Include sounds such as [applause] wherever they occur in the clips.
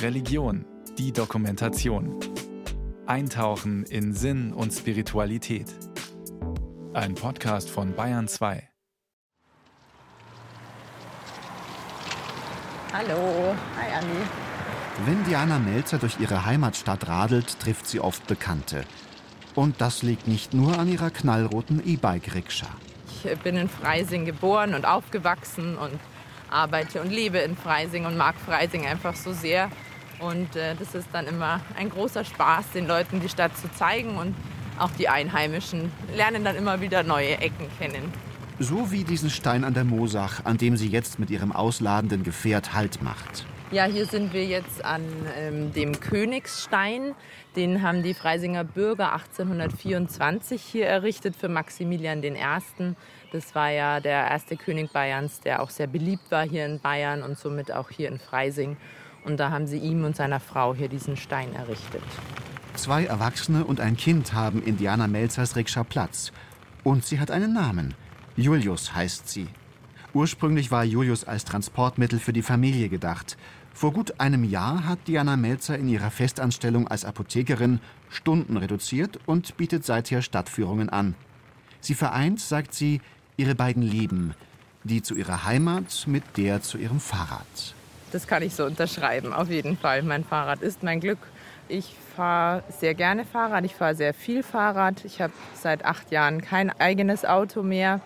Religion, die Dokumentation. Eintauchen in Sinn und Spiritualität. Ein Podcast von Bayern 2. Hallo, hi Anni. Wenn Diana Melzer durch ihre Heimatstadt radelt, trifft sie oft Bekannte. Und das liegt nicht nur an ihrer knallroten E-Bike-Rikscha. Ich bin in Freising geboren und aufgewachsen und arbeite und lebe in Freising und mag Freising einfach so sehr. Und äh, das ist dann immer ein großer Spaß, den Leuten die Stadt zu zeigen und auch die Einheimischen lernen dann immer wieder neue Ecken kennen. So wie diesen Stein an der Moosach, an dem sie jetzt mit ihrem ausladenden Gefährt Halt macht. Ja, hier sind wir jetzt an ähm, dem Königsstein. Den haben die Freisinger Bürger 1824 hier errichtet für Maximilian I. Das war ja der erste König Bayerns, der auch sehr beliebt war hier in Bayern und somit auch hier in Freising. Und da haben sie ihm und seiner Frau hier diesen Stein errichtet. Zwei Erwachsene und ein Kind haben Indiana Melzers Rikscha Platz. Und sie hat einen Namen. Julius heißt sie. Ursprünglich war Julius als Transportmittel für die Familie gedacht. Vor gut einem Jahr hat Diana Melzer in ihrer Festanstellung als Apothekerin Stunden reduziert und bietet seither Stadtführungen an. Sie vereint, sagt sie, ihre beiden Lieben, die zu ihrer Heimat mit der zu ihrem Fahrrad. Das kann ich so unterschreiben, auf jeden Fall. Mein Fahrrad ist mein Glück. Ich fahre sehr gerne Fahrrad, ich fahre sehr viel Fahrrad. Ich habe seit acht Jahren kein eigenes Auto mehr.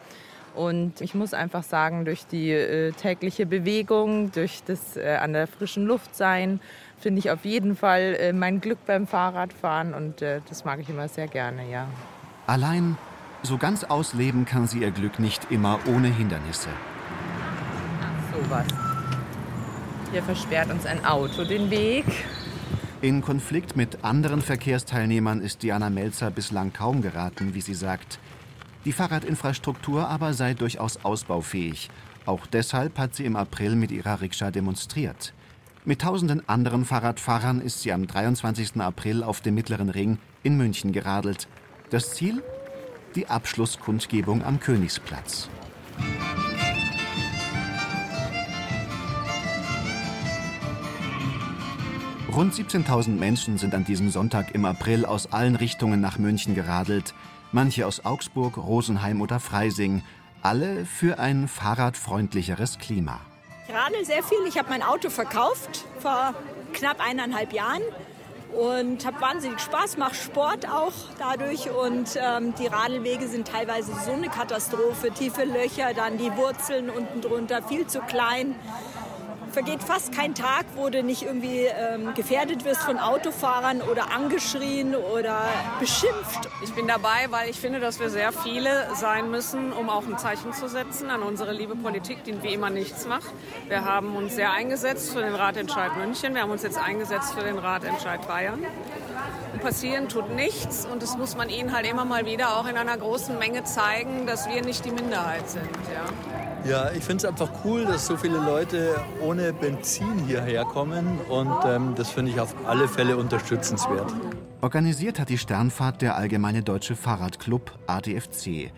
Und ich muss einfach sagen, durch die äh, tägliche Bewegung, durch das äh, an der frischen Luft sein, finde ich auf jeden Fall äh, mein Glück beim Fahrradfahren und äh, das mag ich immer sehr gerne, ja. Allein so ganz ausleben kann sie ihr Glück nicht immer ohne Hindernisse. Ach, sowas. Hier versperrt uns ein Auto den Weg. In Konflikt mit anderen Verkehrsteilnehmern ist Diana Melzer bislang kaum geraten, wie sie sagt. Die Fahrradinfrastruktur aber sei durchaus ausbaufähig. Auch deshalb hat sie im April mit ihrer Rikscha demonstriert. Mit tausenden anderen Fahrradfahrern ist sie am 23. April auf dem Mittleren Ring in München geradelt. Das Ziel? Die Abschlusskundgebung am Königsplatz. Rund 17.000 Menschen sind an diesem Sonntag im April aus allen Richtungen nach München geradelt. Manche aus Augsburg, Rosenheim oder Freising. Alle für ein fahrradfreundlicheres Klima. Ich radel sehr viel. Ich habe mein Auto verkauft vor knapp eineinhalb Jahren und habe wahnsinnig Spaß, mache Sport auch dadurch und ähm, die Radelwege sind teilweise so eine Katastrophe, tiefe Löcher, dann die Wurzeln unten drunter, viel zu klein vergeht fast kein Tag, wo du nicht irgendwie ähm, gefährdet wirst von Autofahrern oder angeschrien oder beschimpft. Ich bin dabei, weil ich finde, dass wir sehr viele sein müssen, um auch ein Zeichen zu setzen an unsere liebe Politik, die wie immer nichts macht. Wir haben uns sehr eingesetzt für den Ratentscheid München. Wir haben uns jetzt eingesetzt für den Ratentscheid Bayern. Und passieren tut nichts und das muss man ihnen halt immer mal wieder auch in einer großen Menge zeigen, dass wir nicht die Minderheit sind. Ja. Ja, ich finde es einfach cool, dass so viele Leute ohne Benzin hierher kommen und ähm, das finde ich auf alle Fälle unterstützenswert. Organisiert hat die Sternfahrt der Allgemeine Deutsche Fahrradclub ADFC.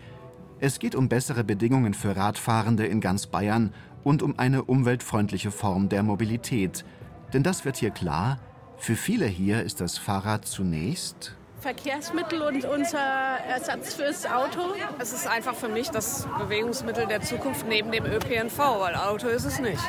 Es geht um bessere Bedingungen für Radfahrende in ganz Bayern und um eine umweltfreundliche Form der Mobilität. Denn das wird hier klar, für viele hier ist das Fahrrad zunächst Verkehrsmittel und unser Ersatz fürs Auto. Es ist einfach für mich das Bewegungsmittel der Zukunft neben dem ÖPNV, weil Auto ist es nicht.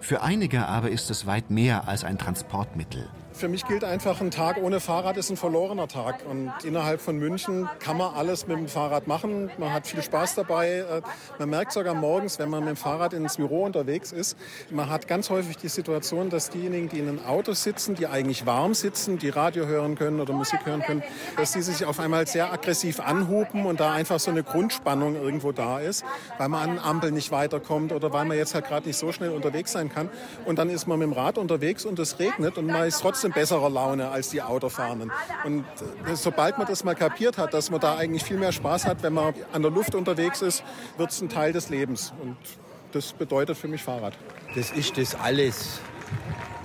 Für einige aber ist es weit mehr als ein Transportmittel. Für mich gilt einfach, ein Tag ohne Fahrrad ist ein verlorener Tag. Und innerhalb von München kann man alles mit dem Fahrrad machen. Man hat viel Spaß dabei. Äh, man merkt sogar morgens, wenn man mit dem Fahrrad ins Büro unterwegs ist, man hat ganz häufig die Situation, dass diejenigen, die in einem Auto sitzen, die eigentlich warm sitzen, die Radio hören können oder Musik hören können, dass die sich auf einmal sehr aggressiv anhupen und da einfach so eine Grundspannung irgendwo da ist, weil man an Ampel nicht weiterkommt oder weil man jetzt halt gerade nicht so schnell unterwegs sein kann. Und dann ist man mit dem Rad unterwegs und es regnet und man ist trotzdem in besserer Laune als die Autofahrenden. Und äh, sobald man das mal kapiert hat, dass man da eigentlich viel mehr Spaß hat, wenn man an der Luft unterwegs ist, wird es ein Teil des Lebens. Und das bedeutet für mich Fahrrad. Das ist das alles.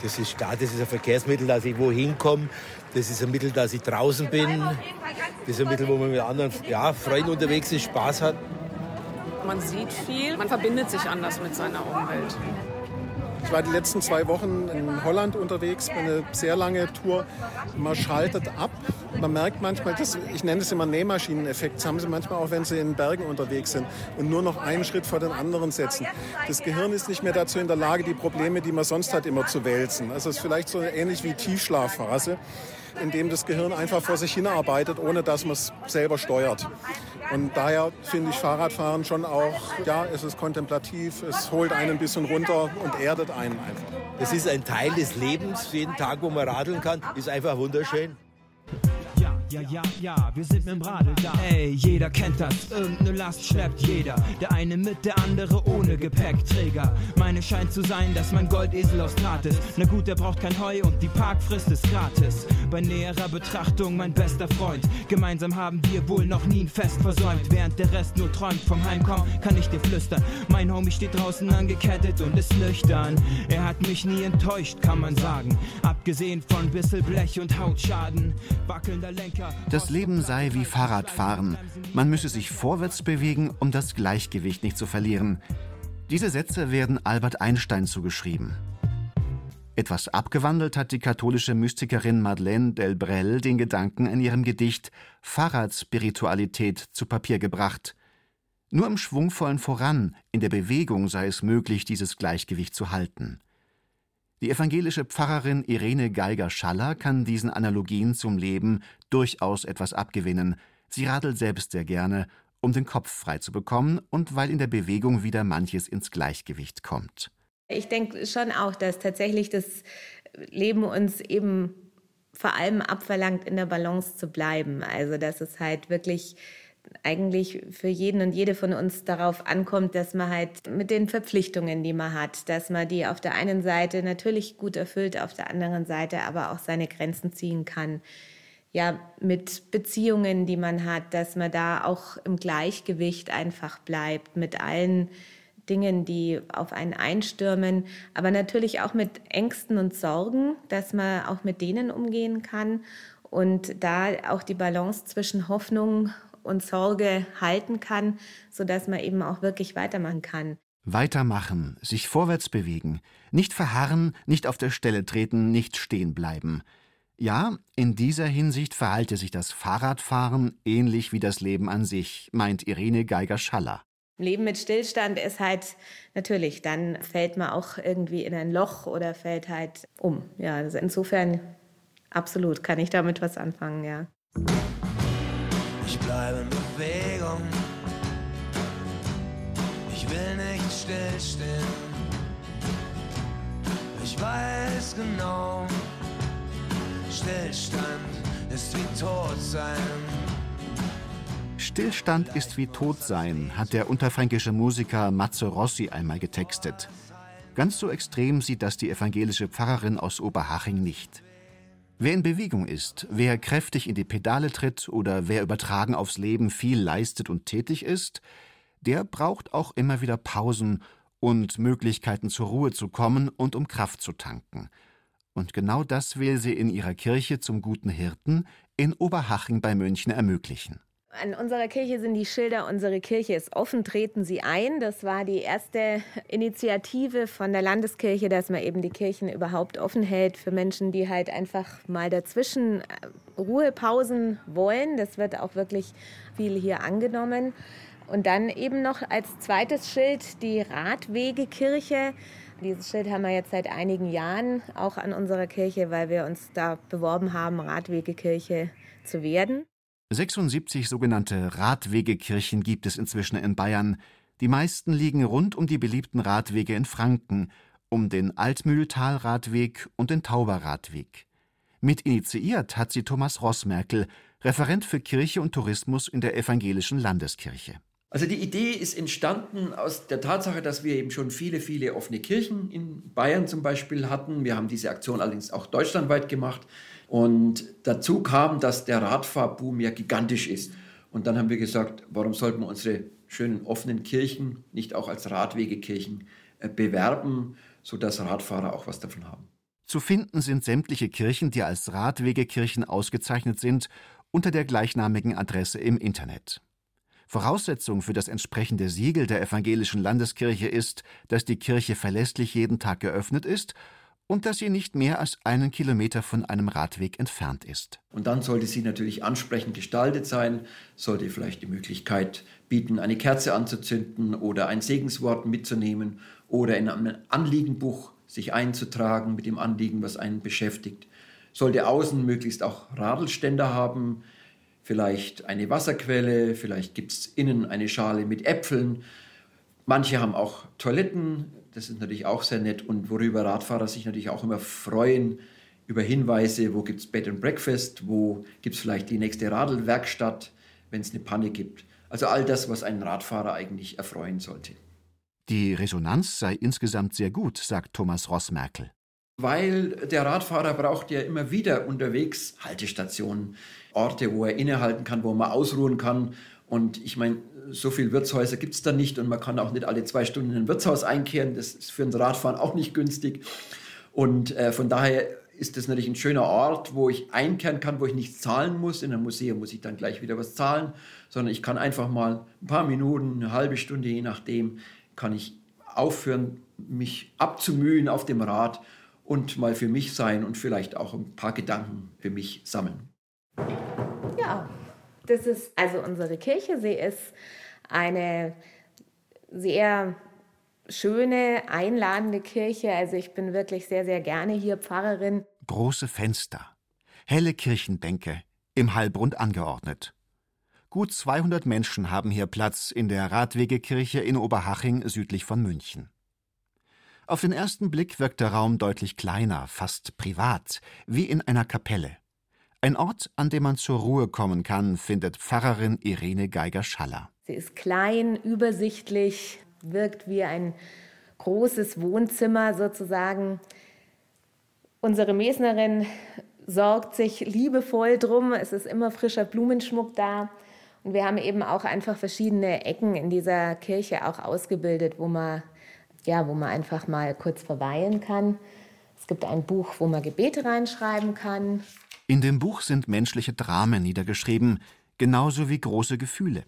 Das ist da, das ist ein Verkehrsmittel, dass ich wohin komme. Das ist ein Mittel, dass ich draußen bin. Das ist ein Mittel, wo man mit anderen ja, Freunden unterwegs ist, Spaß hat. Man sieht viel, man verbindet sich anders mit seiner Umwelt. Ich war die letzten zwei Wochen in Holland unterwegs, eine sehr lange Tour. Man schaltet ab. Man merkt manchmal, das, ich nenne es immer Nähmaschineneffekt, das haben sie manchmal auch, wenn sie in Bergen unterwegs sind und nur noch einen Schritt vor den anderen setzen. Das Gehirn ist nicht mehr dazu in der Lage, die Probleme, die man sonst hat, immer zu wälzen. Also es ist vielleicht so ähnlich wie Tiefschlafphase in dem das Gehirn einfach vor sich hinarbeitet, ohne dass man es selber steuert. Und daher finde ich Fahrradfahren schon auch, ja, es ist kontemplativ, es holt einen ein bisschen runter und erdet einen einfach. Es ist ein Teil des Lebens, jeden Tag, wo man radeln kann, ist einfach wunderschön. Ja, ja, ja, wir sind mit dem Radl da. Ey, jeder kennt das, irgendeine Last schleppt jeder. Der eine mit, der andere ohne Gepäckträger. Meine scheint zu sein, dass mein Goldesel aus Draht ist. Na gut, der braucht kein Heu und die Parkfrist ist gratis. Bei näherer Betrachtung mein bester Freund. Gemeinsam haben wir wohl noch nie ein Fest versäumt. Während der Rest nur träumt vom Heimkommen, kann ich dir flüstern. Mein Homie steht draußen angekettet und ist nüchtern. Er hat mich nie enttäuscht, kann man sagen. Abgesehen von bissel Blech und Hautschaden. Wackelnder Lenker das Leben sei wie Fahrradfahren. Man müsse sich vorwärts bewegen, um das Gleichgewicht nicht zu verlieren. Diese Sätze werden Albert Einstein zugeschrieben. Etwas abgewandelt hat die katholische Mystikerin Madeleine Delbrel den Gedanken in ihrem Gedicht Fahrradspiritualität zu Papier gebracht. Nur im schwungvollen Voran, in der Bewegung sei es möglich, dieses Gleichgewicht zu halten. Die evangelische Pfarrerin Irene Geiger-Schaller kann diesen Analogien zum Leben durchaus etwas abgewinnen. Sie radelt selbst sehr gerne, um den Kopf frei zu bekommen und weil in der Bewegung wieder manches ins Gleichgewicht kommt. Ich denke schon auch, dass tatsächlich das Leben uns eben vor allem abverlangt, in der Balance zu bleiben. Also, dass es halt wirklich eigentlich für jeden und jede von uns darauf ankommt, dass man halt mit den Verpflichtungen, die man hat, dass man die auf der einen Seite natürlich gut erfüllt, auf der anderen Seite aber auch seine Grenzen ziehen kann. Ja, mit Beziehungen, die man hat, dass man da auch im Gleichgewicht einfach bleibt mit allen Dingen, die auf einen einstürmen, aber natürlich auch mit Ängsten und Sorgen, dass man auch mit denen umgehen kann und da auch die Balance zwischen Hoffnung und Sorge halten kann, sodass man eben auch wirklich weitermachen kann. Weitermachen, sich vorwärts bewegen, nicht verharren, nicht auf der Stelle treten, nicht stehen bleiben. Ja, in dieser Hinsicht verhalte sich das Fahrradfahren ähnlich wie das Leben an sich, meint Irene Geiger-Schaller. Leben mit Stillstand ist halt natürlich, dann fällt man auch irgendwie in ein Loch oder fällt halt um. Ja, also insofern absolut kann ich damit was anfangen, ja. Ich bleibe in Bewegung. Ich will nicht stillstehen. Ich weiß genau, Stillstand ist wie tot sein. Stillstand ist wie tot sein, hat der unterfränkische Musiker Matze Rossi einmal getextet. Ganz so extrem sieht das die evangelische Pfarrerin aus Oberhaching nicht. Wer in Bewegung ist, wer kräftig in die Pedale tritt oder wer übertragen aufs Leben viel leistet und tätig ist, der braucht auch immer wieder Pausen und Möglichkeiten zur Ruhe zu kommen und um Kraft zu tanken. Und genau das will sie in ihrer Kirche zum guten Hirten in Oberhaching bei München ermöglichen. An unserer Kirche sind die Schilder, unsere Kirche ist offen, treten Sie ein. Das war die erste Initiative von der Landeskirche, dass man eben die Kirchen überhaupt offen hält für Menschen, die halt einfach mal dazwischen äh, Ruhepausen wollen. Das wird auch wirklich viel hier angenommen. Und dann eben noch als zweites Schild die Radwegekirche. Dieses Schild haben wir jetzt seit einigen Jahren auch an unserer Kirche, weil wir uns da beworben haben, Radwegekirche zu werden. 76 sogenannte Radwegekirchen gibt es inzwischen in Bayern. Die meisten liegen rund um die beliebten Radwege in Franken, um den Altmühltalradweg und den Tauberradweg. Mit initiiert hat sie Thomas Rossmerkel, Referent für Kirche und Tourismus in der Evangelischen Landeskirche. Also die Idee ist entstanden aus der Tatsache, dass wir eben schon viele, viele offene Kirchen in Bayern zum Beispiel hatten. Wir haben diese Aktion allerdings auch deutschlandweit gemacht. Und dazu kam, dass der Radfahrboom ja gigantisch ist. Und dann haben wir gesagt, warum sollten wir unsere schönen offenen Kirchen nicht auch als Radwegekirchen äh, bewerben, sodass Radfahrer auch was davon haben. Zu finden sind sämtliche Kirchen, die als Radwegekirchen ausgezeichnet sind, unter der gleichnamigen Adresse im Internet. Voraussetzung für das entsprechende Siegel der evangelischen Landeskirche ist, dass die Kirche verlässlich jeden Tag geöffnet ist und dass sie nicht mehr als einen Kilometer von einem Radweg entfernt ist. Und dann sollte sie natürlich ansprechend gestaltet sein, sollte vielleicht die Möglichkeit bieten, eine Kerze anzuzünden oder ein Segenswort mitzunehmen oder in einem Anliegenbuch sich einzutragen mit dem Anliegen, was einen beschäftigt. Sollte außen möglichst auch Radelständer haben, vielleicht eine Wasserquelle, vielleicht gibt es innen eine Schale mit Äpfeln. Manche haben auch Toiletten, das ist natürlich auch sehr nett und worüber Radfahrer sich natürlich auch immer freuen, über Hinweise, wo gibt es Bed and Breakfast, wo gibt es vielleicht die nächste Radlwerkstatt, wenn es eine Panne gibt. Also all das, was einen Radfahrer eigentlich erfreuen sollte. Die Resonanz sei insgesamt sehr gut, sagt Thomas Rossmerkel. Weil der Radfahrer braucht ja immer wieder unterwegs Haltestationen, Orte, wo er innehalten kann, wo man ausruhen kann. Und ich meine, so viele Wirtshäuser gibt es da nicht und man kann auch nicht alle zwei Stunden in ein Wirtshaus einkehren. Das ist für ein Radfahren auch nicht günstig. Und äh, von daher ist das natürlich ein schöner Ort, wo ich einkehren kann, wo ich nichts zahlen muss. In einem Museum muss ich dann gleich wieder was zahlen, sondern ich kann einfach mal ein paar Minuten, eine halbe Stunde, je nachdem, kann ich aufhören, mich abzumühen auf dem Rad und mal für mich sein und vielleicht auch ein paar Gedanken für mich sammeln. Ja, das ist also unsere Kirche. Sie ist eine sehr schöne, einladende Kirche. Also ich bin wirklich sehr, sehr gerne hier Pfarrerin. Große Fenster, helle Kirchenbänke, im Halbrund angeordnet. Gut 200 Menschen haben hier Platz in der Radwegekirche in Oberhaching südlich von München. Auf den ersten Blick wirkt der Raum deutlich kleiner, fast privat, wie in einer Kapelle. Ein Ort, an dem man zur Ruhe kommen kann, findet Pfarrerin Irene Geiger-Schaller. Sie ist klein, übersichtlich, wirkt wie ein großes Wohnzimmer sozusagen. Unsere Mesnerin sorgt sich liebevoll drum. Es ist immer frischer Blumenschmuck da. Und wir haben eben auch einfach verschiedene Ecken in dieser Kirche auch ausgebildet, wo man ja, wo man einfach mal kurz verweilen kann. Es gibt ein Buch, wo man Gebete reinschreiben kann. In dem Buch sind menschliche Dramen niedergeschrieben, genauso wie große Gefühle.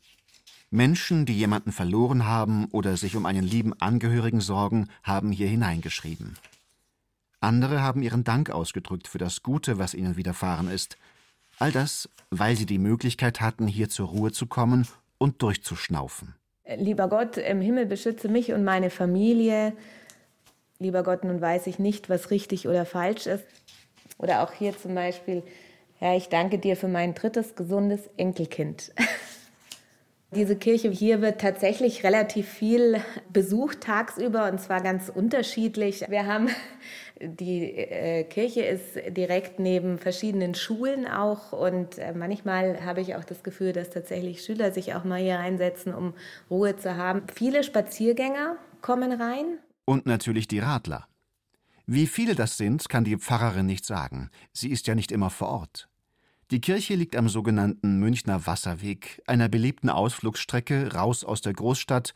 Menschen, die jemanden verloren haben oder sich um einen lieben Angehörigen sorgen, haben hier hineingeschrieben. Andere haben ihren Dank ausgedrückt für das Gute, was ihnen widerfahren ist. All das, weil sie die Möglichkeit hatten, hier zur Ruhe zu kommen und durchzuschnaufen. Lieber Gott, im Himmel beschütze mich und meine Familie. Lieber Gott, nun weiß ich nicht, was richtig oder falsch ist. Oder auch hier zum Beispiel, Herr, ich danke dir für mein drittes gesundes Enkelkind. [laughs] Diese Kirche hier wird tatsächlich relativ viel besucht tagsüber und zwar ganz unterschiedlich. Wir haben [laughs] die äh, Kirche ist direkt neben verschiedenen Schulen auch und äh, manchmal habe ich auch das Gefühl, dass tatsächlich Schüler sich auch mal hier reinsetzen, um Ruhe zu haben. Viele Spaziergänger kommen rein. Und natürlich die Radler. Wie viele das sind, kann die Pfarrerin nicht sagen. Sie ist ja nicht immer vor Ort. Die Kirche liegt am sogenannten Münchner Wasserweg, einer beliebten Ausflugsstrecke raus aus der Großstadt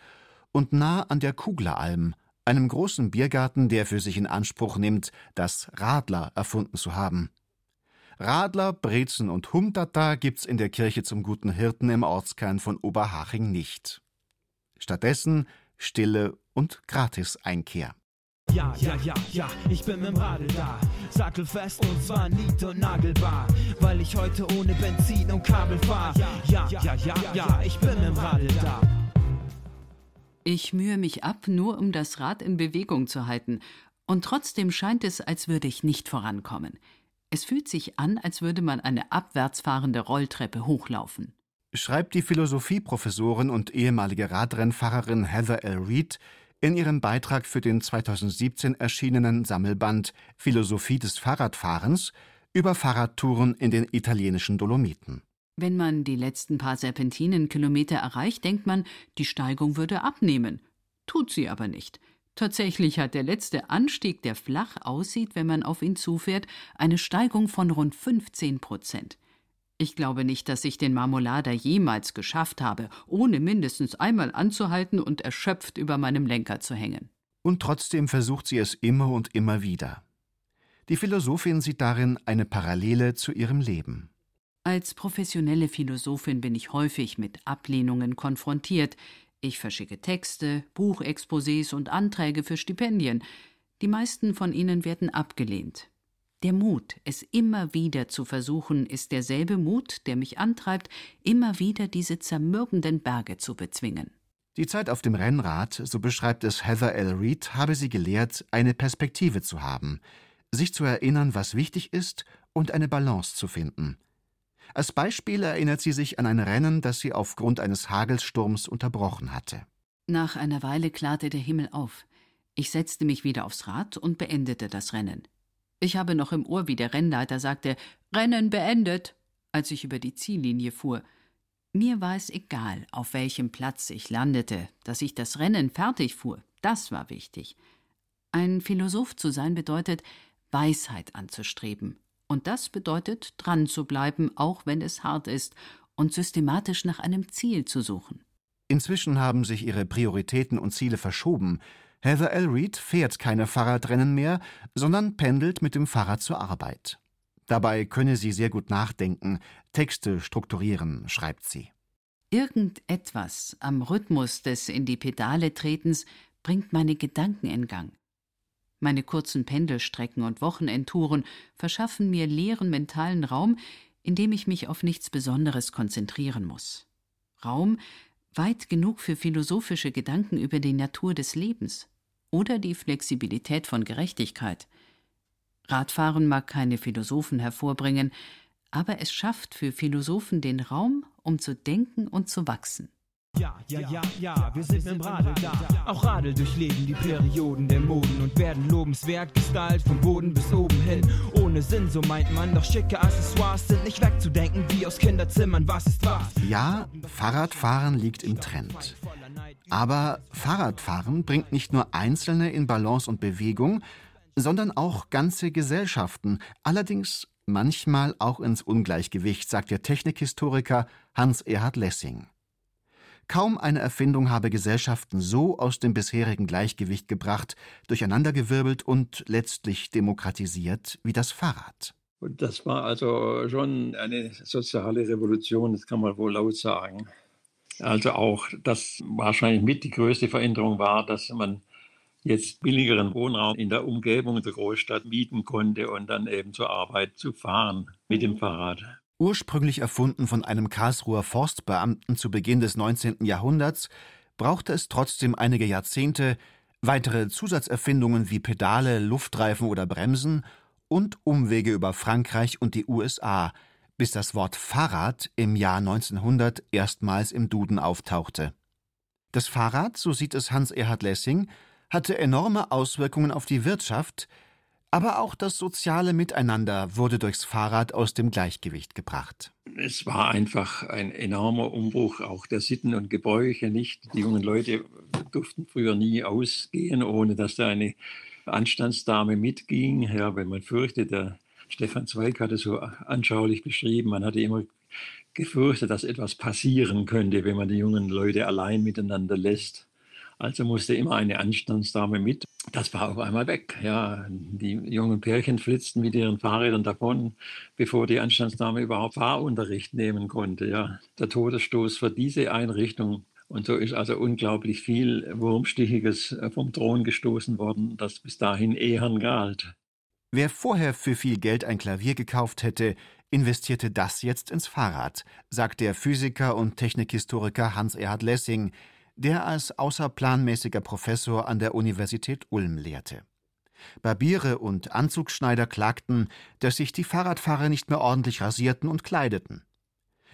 und nah an der Kugleralm, einem großen Biergarten, der für sich in Anspruch nimmt, das Radler erfunden zu haben. Radler, Brezen und Humtata gibt's in der Kirche zum guten Hirten im Ortskern von Oberhaching nicht. Stattdessen Stille und Gratis-Einkehr. Ja, ja, ja, ja, ich bin mit dem Radl da. Sattelfest und zwar nied- und nagelbar. Weil ich heute ohne Benzin und Kabel fahr. Ja, ja, ja, ja, ja, ich bin mit dem Radl da. Ich mühe mich ab, nur um das Rad in Bewegung zu halten. Und trotzdem scheint es, als würde ich nicht vorankommen. Es fühlt sich an, als würde man eine abwärts fahrende Rolltreppe hochlaufen. Schreibt die Philosophieprofessorin und ehemalige Radrennfahrerin Heather L. Reed in ihrem Beitrag für den 2017 erschienenen Sammelband Philosophie des Fahrradfahrens über Fahrradtouren in den italienischen Dolomiten. Wenn man die letzten paar Serpentinenkilometer erreicht, denkt man, die Steigung würde abnehmen. Tut sie aber nicht. Tatsächlich hat der letzte Anstieg, der flach aussieht, wenn man auf ihn zufährt, eine Steigung von rund 15 Prozent. Ich glaube nicht, dass ich den Marmolader jemals geschafft habe, ohne mindestens einmal anzuhalten und erschöpft über meinem Lenker zu hängen. Und trotzdem versucht sie es immer und immer wieder. Die Philosophin sieht darin eine Parallele zu ihrem Leben. Als professionelle Philosophin bin ich häufig mit Ablehnungen konfrontiert. Ich verschicke Texte, Buchexposés und Anträge für Stipendien. Die meisten von ihnen werden abgelehnt. Der Mut, es immer wieder zu versuchen, ist derselbe Mut, der mich antreibt, immer wieder diese zermürbenden Berge zu bezwingen. Die Zeit auf dem Rennrad, so beschreibt es Heather L. Reed, habe sie gelehrt, eine Perspektive zu haben, sich zu erinnern, was wichtig ist und eine Balance zu finden. Als Beispiel erinnert sie sich an ein Rennen, das sie aufgrund eines Hagelsturms unterbrochen hatte. Nach einer Weile klarte der Himmel auf. Ich setzte mich wieder aufs Rad und beendete das Rennen. Ich habe noch im Ohr, wie der Rennleiter sagte: Rennen beendet, als ich über die Ziellinie fuhr. Mir war es egal, auf welchem Platz ich landete, dass ich das Rennen fertig fuhr, das war wichtig. Ein Philosoph zu sein bedeutet, Weisheit anzustreben. Und das bedeutet, dran zu bleiben, auch wenn es hart ist, und systematisch nach einem Ziel zu suchen. Inzwischen haben sich ihre Prioritäten und Ziele verschoben. Heather L. Reed fährt keine Fahrradrennen mehr, sondern pendelt mit dem Fahrrad zur Arbeit. Dabei könne sie sehr gut nachdenken, Texte strukturieren, schreibt sie. Irgendetwas am Rhythmus des in die Pedale Tretens bringt meine Gedanken in Gang. Meine kurzen Pendelstrecken und Wochenendtouren verschaffen mir leeren mentalen Raum, in dem ich mich auf nichts Besonderes konzentrieren muss. Raum weit genug für philosophische Gedanken über die Natur des Lebens oder die Flexibilität von Gerechtigkeit – Radfahren mag keine Philosophen hervorbringen, aber es schafft für Philosophen den Raum, um zu denken und zu wachsen. Ja, ja, ja, ja, wir sind mit dem Radl da. Auch Radl durchleben die Perioden der Moden und werden lobenswert gestaltet vom Boden bis oben hin. Ohne Sinn, so meint man, doch schicke Accessoires sind nicht wegzudenken wie aus Kinderzimmern. Was ist was? Ja, Fahrradfahren liegt im Trend. Aber Fahrradfahren bringt nicht nur Einzelne in Balance und Bewegung, sondern auch ganze Gesellschaften, allerdings manchmal auch ins Ungleichgewicht, sagt der Technikhistoriker Hans-Erhard Lessing. Kaum eine Erfindung habe Gesellschaften so aus dem bisherigen Gleichgewicht gebracht, durcheinandergewirbelt und letztlich demokratisiert wie das Fahrrad. Und das war also schon eine soziale Revolution, das kann man wohl laut sagen. Also auch, dass wahrscheinlich mit die größte Veränderung war, dass man jetzt billigeren Wohnraum in der Umgebung der Großstadt mieten konnte und dann eben zur Arbeit zu fahren mit dem Fahrrad. Ursprünglich erfunden von einem Karlsruher Forstbeamten zu Beginn des 19. Jahrhunderts, brauchte es trotzdem einige Jahrzehnte, weitere Zusatzerfindungen wie Pedale, Luftreifen oder Bremsen und Umwege über Frankreich und die USA, bis das Wort Fahrrad im Jahr 1900 erstmals im Duden auftauchte. Das Fahrrad, so sieht es Hans Erhard Lessing, hatte enorme Auswirkungen auf die Wirtschaft, aber auch das soziale Miteinander wurde durchs Fahrrad aus dem Gleichgewicht gebracht. Es war einfach ein enormer Umbruch auch der Sitten und Gebräuche nicht. Die jungen Leute durften früher nie ausgehen, ohne dass da eine Anstandsdame mitging. Ja, wenn man fürchtet, der Stefan Zweig hat es so anschaulich beschrieben, man hatte immer gefürchtet, dass etwas passieren könnte, wenn man die jungen Leute allein miteinander lässt. Also musste immer eine Anstandsdame mit. Das war auf einmal weg. Ja, die jungen Pärchen flitzten mit ihren Fahrrädern davon, bevor die Anstandsdame überhaupt Fahrunterricht nehmen konnte. Ja, der Todesstoß für diese Einrichtung. Und so ist also unglaublich viel Wurmstichiges vom Thron gestoßen worden, das bis dahin ehern galt. Wer vorher für viel Geld ein Klavier gekauft hätte, investierte das jetzt ins Fahrrad, sagt der Physiker und Technikhistoriker Hans-Erhard Lessing, der als außerplanmäßiger Professor an der Universität Ulm lehrte. Barbiere und Anzugschneider klagten, dass sich die Fahrradfahrer nicht mehr ordentlich rasierten und kleideten.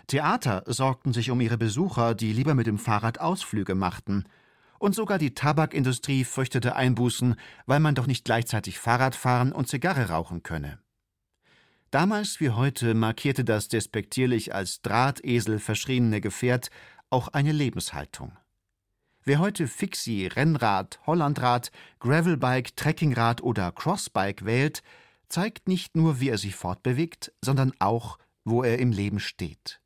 Theater sorgten sich um ihre Besucher, die lieber mit dem Fahrrad Ausflüge machten. Und sogar die Tabakindustrie fürchtete Einbußen, weil man doch nicht gleichzeitig Fahrrad fahren und Zigarre rauchen könne. Damals wie heute markierte das despektierlich als Drahtesel verschriene Gefährt auch eine Lebenshaltung. Wer heute Fixie, Rennrad, Hollandrad, Gravelbike, Trekkingrad oder Crossbike wählt, zeigt nicht nur, wie er sich fortbewegt, sondern auch, wo er im Leben steht.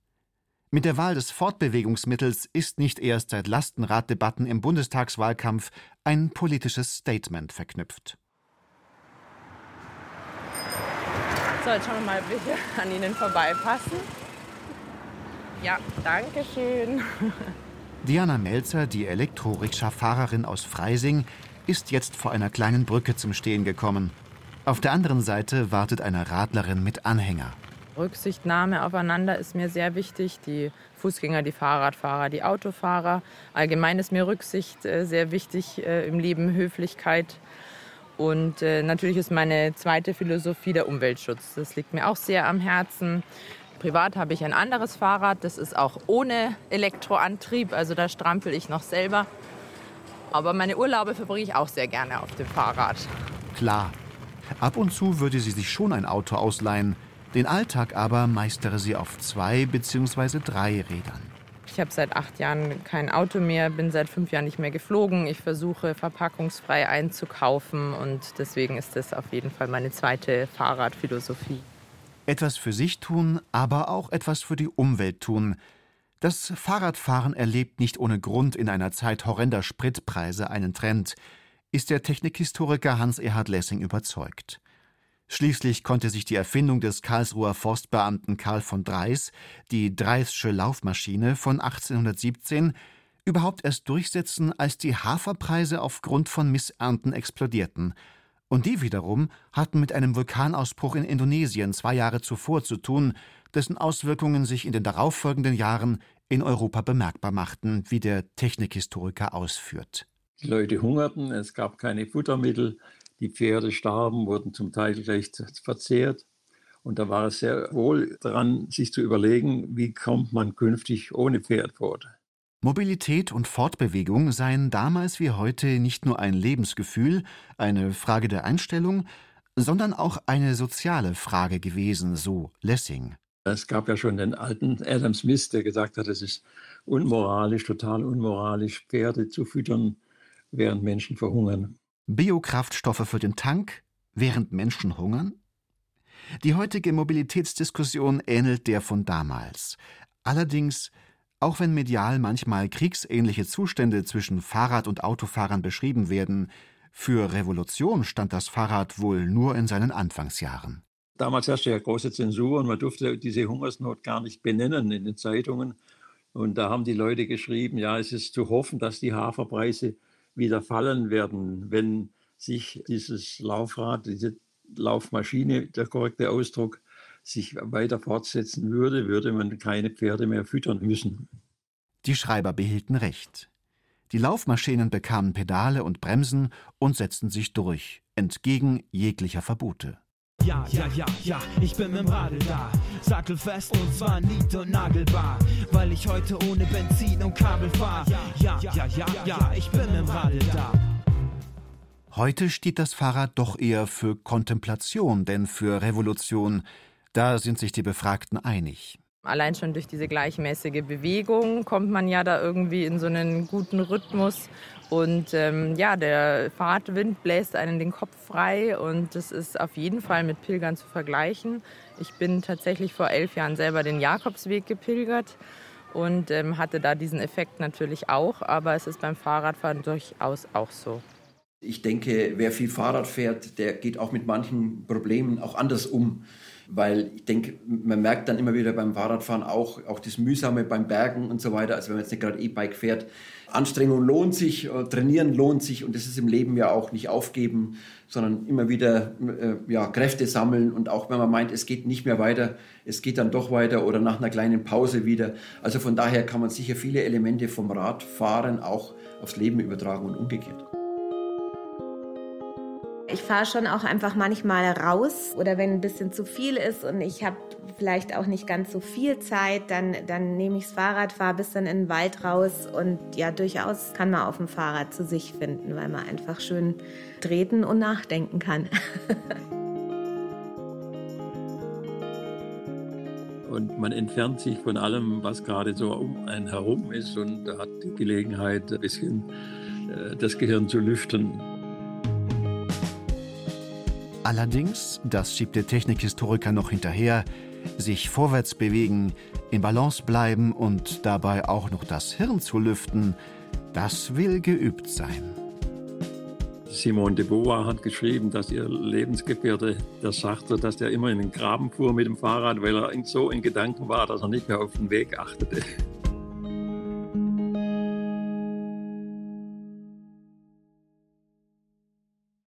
Mit der Wahl des Fortbewegungsmittels ist nicht erst seit Lastenraddebatten im Bundestagswahlkampf ein politisches Statement verknüpft. So, jetzt schauen wir mal, ob wir hier an Ihnen vorbeipassen. Ja, danke schön. Diana Melzer, die Elektrorikscha-Fahrerin aus Freising, ist jetzt vor einer kleinen Brücke zum Stehen gekommen. Auf der anderen Seite wartet eine Radlerin mit Anhänger. Rücksichtnahme aufeinander ist mir sehr wichtig. Die Fußgänger, die Fahrradfahrer, die Autofahrer. Allgemein ist mir Rücksicht äh, sehr wichtig äh, im Leben, Höflichkeit. Und äh, natürlich ist meine zweite Philosophie der Umweltschutz. Das liegt mir auch sehr am Herzen. Privat habe ich ein anderes Fahrrad, das ist auch ohne Elektroantrieb, also da strampel ich noch selber. Aber meine Urlaube verbringe ich auch sehr gerne auf dem Fahrrad. Klar. Ab und zu würde sie sich schon ein Auto ausleihen. Den Alltag aber meistere sie auf zwei bzw. drei Rädern. Ich habe seit acht Jahren kein Auto mehr, bin seit fünf Jahren nicht mehr geflogen. Ich versuche verpackungsfrei einzukaufen und deswegen ist das auf jeden Fall meine zweite Fahrradphilosophie. Etwas für sich tun, aber auch etwas für die Umwelt tun. Das Fahrradfahren erlebt nicht ohne Grund in einer Zeit horrender Spritpreise einen Trend, ist der Technikhistoriker Hans-Erhard Lessing überzeugt. Schließlich konnte sich die Erfindung des Karlsruher Forstbeamten Karl von Dreis, die Dreissche Laufmaschine von 1817, überhaupt erst durchsetzen, als die Haferpreise aufgrund von Missernten explodierten – und die wiederum hatten mit einem Vulkanausbruch in Indonesien zwei Jahre zuvor zu tun, dessen Auswirkungen sich in den darauffolgenden Jahren in Europa bemerkbar machten, wie der Technikhistoriker ausführt. Die Leute hungerten, es gab keine Futtermittel, die Pferde starben, wurden zum Teil gleich verzehrt. Und da war es sehr wohl dran, sich zu überlegen, wie kommt man künftig ohne Pferd fort. Mobilität und Fortbewegung seien damals wie heute nicht nur ein Lebensgefühl, eine Frage der Einstellung, sondern auch eine soziale Frage gewesen, so Lessing. Es gab ja schon den alten Adam Smith, der gesagt hat, es ist unmoralisch, total unmoralisch, Pferde zu füttern, während Menschen verhungern. Biokraftstoffe für den Tank, während Menschen hungern? Die heutige Mobilitätsdiskussion ähnelt der von damals. Allerdings auch wenn medial manchmal kriegsähnliche Zustände zwischen Fahrrad- und Autofahrern beschrieben werden, für Revolution stand das Fahrrad wohl nur in seinen Anfangsjahren. Damals herrschte ja große Zensur und man durfte diese Hungersnot gar nicht benennen in den Zeitungen. Und da haben die Leute geschrieben, ja, es ist zu hoffen, dass die Haferpreise wieder fallen werden, wenn sich dieses Laufrad, diese Laufmaschine, der korrekte Ausdruck, sich weiter fortsetzen würde, würde man keine Pferde mehr füttern müssen. Die Schreiber behielten recht. Die Laufmaschinen bekamen Pedale und Bremsen und setzten sich durch, entgegen jeglicher Verbote. Ja, ja, ja, ja, ich bin mit dem Radl da. Sattelfest und zwar nied- und nagelbar. Weil ich heute ohne Benzin und Kabel fahr. Ja, ja, ja, ja, ja, ich bin mit dem Radl da. Heute steht das Fahrrad doch eher für Kontemplation, denn für Revolution. Da sind sich die Befragten einig. Allein schon durch diese gleichmäßige Bewegung kommt man ja da irgendwie in so einen guten Rhythmus. Und ähm, ja, der Fahrtwind bläst einen den Kopf frei und das ist auf jeden Fall mit Pilgern zu vergleichen. Ich bin tatsächlich vor elf Jahren selber den Jakobsweg gepilgert und ähm, hatte da diesen Effekt natürlich auch, aber es ist beim Fahrradfahren durchaus auch so. Ich denke, wer viel Fahrrad fährt, der geht auch mit manchen Problemen auch anders um weil ich denke, man merkt dann immer wieder beim Fahrradfahren auch, auch das Mühsame beim Bergen und so weiter. Also wenn man jetzt nicht gerade E-Bike fährt, Anstrengung lohnt sich, äh, trainieren lohnt sich und das ist im Leben ja auch nicht aufgeben, sondern immer wieder äh, ja, Kräfte sammeln und auch wenn man meint, es geht nicht mehr weiter, es geht dann doch weiter oder nach einer kleinen Pause wieder. Also von daher kann man sicher viele Elemente vom Radfahren auch aufs Leben übertragen und umgekehrt. Ich fahre schon auch einfach manchmal raus oder wenn ein bisschen zu viel ist und ich habe vielleicht auch nicht ganz so viel Zeit, dann, dann nehme ich das Fahrrad, fahre bis dann in den Wald raus und ja, durchaus kann man auf dem Fahrrad zu sich finden, weil man einfach schön treten und nachdenken kann. [laughs] und man entfernt sich von allem, was gerade so um einen herum ist und hat die Gelegenheit, ein bisschen äh, das Gehirn zu lüften. Allerdings, das schiebt der Technikhistoriker noch hinterher, sich vorwärts bewegen, in Balance bleiben und dabei auch noch das Hirn zu lüften, das will geübt sein. Simone de Beauvoir hat geschrieben, dass ihr Lebensgefährte, der sagte, dass der immer in den Graben fuhr mit dem Fahrrad, weil er so in Gedanken war, dass er nicht mehr auf den Weg achtete.